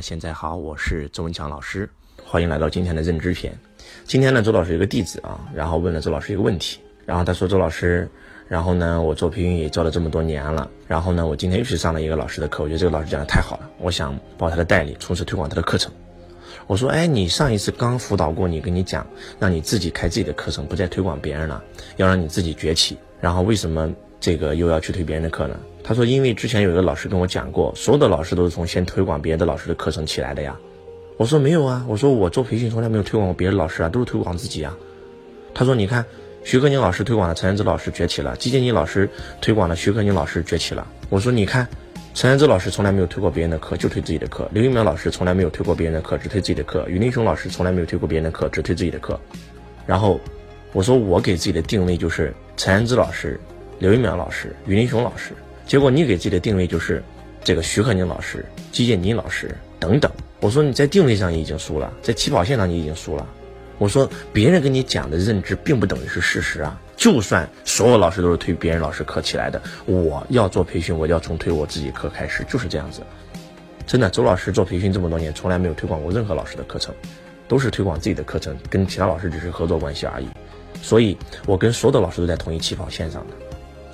现在好，我是周文强老师，欢迎来到今天的认知篇。今天呢，周老师有个弟子啊，然后问了周老师一个问题，然后他说：“周老师，然后呢，我做培训也教了这么多年了，然后呢，我今天又去上了一个老师的课，我觉得这个老师讲的太好了，我想报他的代理，从此推广他的课程。”我说：“哎，你上一次刚辅导过你，跟你讲让你自己开自己的课程，不再推广别人了，要让你自己崛起，然后为什么这个又要去推别人的课呢？”他说：“因为之前有一个老师跟我讲过，所有的老师都是从先推广别的老师的课程起来的呀。”我说：“没有啊，我说我做培训从来没有推广过别的老师啊，都是推广自己啊。”他说：“你看，徐克宁老师推广了陈安之老师崛起了，季建宁老师推广了徐克宁老师崛起了。”我说：“你看，陈安之老师从来没有推过别人的课，就推自己的课；刘一苗老师从来没有推过别人的课，只推自己的课；于林雄老师从来没有推过别人的课，只推自己的课。”然后我说：“我给自己的定位就是陈安之老师、刘一苗老师、于林雄老师。”结果你给自己的定位就是这个徐克宁老师、季建宁老师等等。我说你在定位上你已经输了，在起跑线上你已经输了。我说别人跟你讲的认知并不等于是事实啊。就算所有老师都是推别人老师课起来的，我要做培训，我要从推我自己课开始，就是这样子。真的，周老师做培训这么多年，从来没有推广过任何老师的课程，都是推广自己的课程，跟其他老师只是合作关系而已。所以我跟所有的老师都在同一起跑线上的。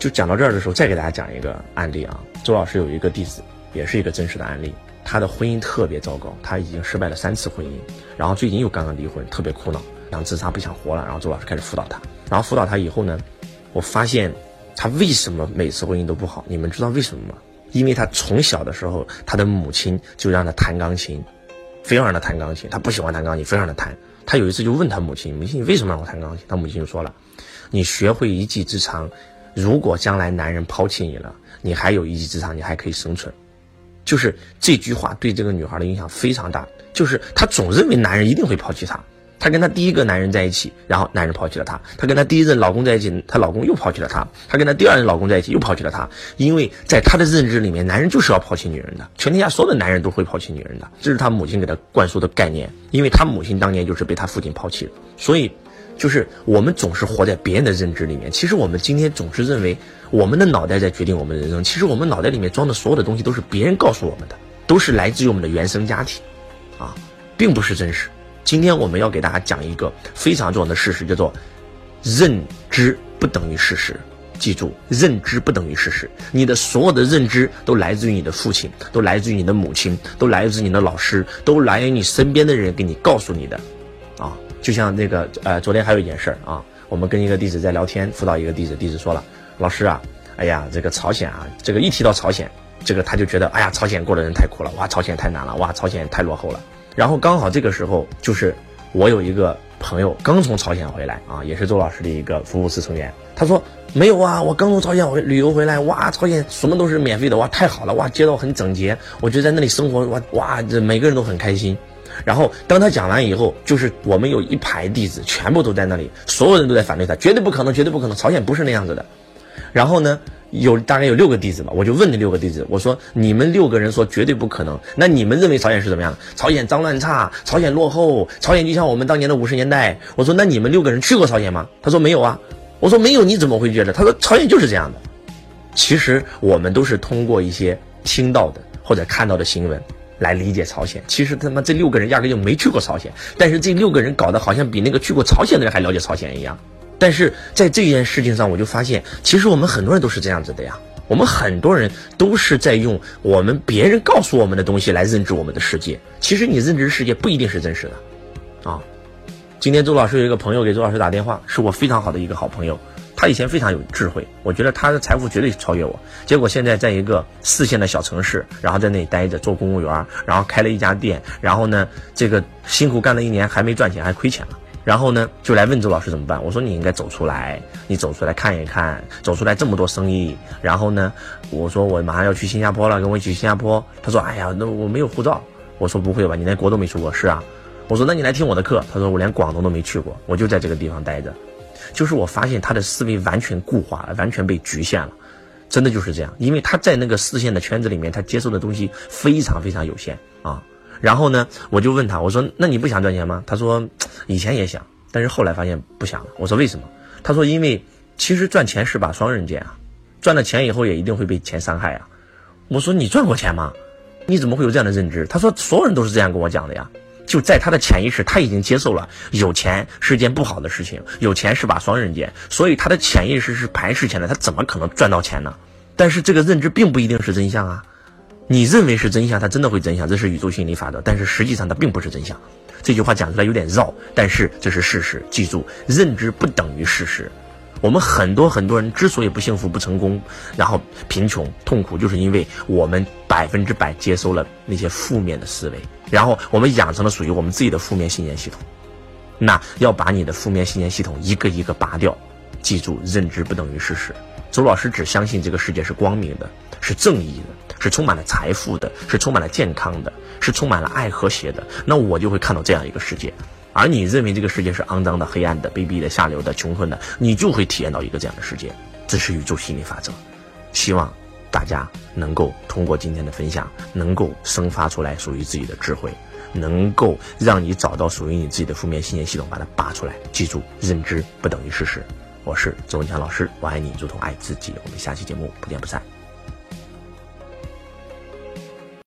就讲到这儿的时候，再给大家讲一个案例啊。周老师有一个弟子，也是一个真实的案例。他的婚姻特别糟糕，他已经失败了三次婚姻，然后最近又刚刚离婚，特别苦恼，想自杀，不想活了。然后周老师开始辅导他，然后辅导他以后呢，我发现他为什么每次婚姻都不好？你们知道为什么吗？因为他从小的时候，他的母亲就让他弹钢琴，非要让他弹钢琴，他不喜欢弹钢琴，非让他弹。他有一次就问他母亲：“母亲，你为什么让我弹钢琴？”他母亲就说了：“你学会一技之长。”如果将来男人抛弃你了，你还有一技之长，你还可以生存。就是这句话对这个女孩的影响非常大。就是她总认为男人一定会抛弃她。她跟她第一个男人在一起，然后男人抛弃了她。她跟她第一任老公在一起，她老公又抛弃了她。她跟她第二任老公在一起，又抛弃了她。因为在她的认知里面，男人就是要抛弃女人的。全天下所有的男人都会抛弃女人的，这是她母亲给她灌输的概念。因为她母亲当年就是被她父亲抛弃的，所以。就是我们总是活在别人的认知里面，其实我们今天总是认为我们的脑袋在决定我们的人生，其实我们脑袋里面装的所有的东西都是别人告诉我们的，都是来自于我们的原生家庭，啊，并不是真实。今天我们要给大家讲一个非常重要的事实，叫做认知不等于事实。记住，认知不等于事实。你的所有的认知都来自于你的父亲，都来自于你的母亲，都来自于你的老师，都来源于你身边的人给你告诉你的，啊。就像那个呃，昨天还有一件事儿啊，我们跟一个弟子在聊天，辅导一个弟子，弟子说了，老师啊，哎呀，这个朝鲜啊，这个一提到朝鲜，这个他就觉得，哎呀，朝鲜过的人太苦了，哇，朝鲜太难了，哇，朝鲜太落后了。然后刚好这个时候，就是我有一个朋友刚从朝鲜回来啊，也是周老师的一个服务师成员，他说没有啊，我刚从朝鲜回旅游回来，哇，朝鲜什么都是免费的，哇，太好了，哇，街道很整洁，我觉得在那里生活，哇哇，这每个人都很开心。然后当他讲完以后，就是我们有一排弟子，全部都在那里，所有人都在反对他，绝对不可能，绝对不可能，朝鲜不是那样子的。然后呢，有大概有六个弟子吧，我就问那六个弟子，我说你们六个人说绝对不可能，那你们认为朝鲜是怎么样的？朝鲜脏乱差，朝鲜落后，朝鲜就像我们当年的五十年代。我说那你们六个人去过朝鲜吗？他说没有啊。我说没有，你怎么会觉得？他说朝鲜就是这样的。其实我们都是通过一些听到的或者看到的新闻。来理解朝鲜，其实他妈这六个人压根就没去过朝鲜，但是这六个人搞得好像比那个去过朝鲜的人还了解朝鲜一样。但是在这件事情上，我就发现，其实我们很多人都是这样子的呀。我们很多人都是在用我们别人告诉我们的东西来认知我们的世界。其实你认知世界不一定是真实的，啊。今天周老师有一个朋友给周老师打电话，是我非常好的一个好朋友。他以前非常有智慧，我觉得他的财富绝对超越我。结果现在在一个四线的小城市，然后在那里待着做公务员，然后开了一家店，然后呢，这个辛苦干了一年还没赚钱，还亏钱了。然后呢，就来问周老师怎么办？我说你应该走出来，你走出来看一看，走出来这么多生意。然后呢，我说我马上要去新加坡了，跟我一起去新加坡。他说，哎呀，那我没有护照。我说不会吧，你连国都没去过？是啊。我说那你来听我的课。他说我连广东都没去过，我就在这个地方待着。就是我发现他的思维完全固化了，完全被局限了，真的就是这样。因为他在那个视线的圈子里面，他接受的东西非常非常有限啊。然后呢，我就问他，我说：“那你不想赚钱吗？”他说：“以前也想，但是后来发现不想了。”我说：“为什么？”他说：“因为其实赚钱是把双刃剑啊，赚了钱以后也一定会被钱伤害啊。”我说：“你赚过钱吗？”你怎么会有这样的认知？他说所有人都是这样跟我讲的呀。就在他的潜意识，他已经接受了有钱是件不好的事情，有钱是把双刃剑，所以他的潜意识是排斥钱的，他怎么可能赚到钱呢？但是这个认知并不一定是真相啊。你认为是真相，它真的会真相，这是宇宙心理法则。但是实际上它并不是真相。这句话讲出来有点绕，但是这是事实。记住，认知不等于事实。我们很多很多人之所以不幸福、不成功，然后贫穷、痛苦，就是因为我们百分之百接收了那些负面的思维，然后我们养成了属于我们自己的负面信念系统。那要把你的负面信念系统一个一个拔掉。记住，认知不等于事实。周老师只相信这个世界是光明的，是正义的，是充满了财富的，是充满了健康的，是充满了爱和谐的。那我就会看到这样一个世界。而你认为这个世界是肮脏的、黑暗的、卑鄙的、下流的、穷困的，你就会体验到一个这样的世界。这是宇宙心理法则。希望大家能够通过今天的分享，能够生发出来属于自己的智慧，能够让你找到属于你自己的负面信念系统，把它拔出来。记住，认知不等于事实。我是周文强老师，我爱你如同爱自己。我们下期节目不见不散。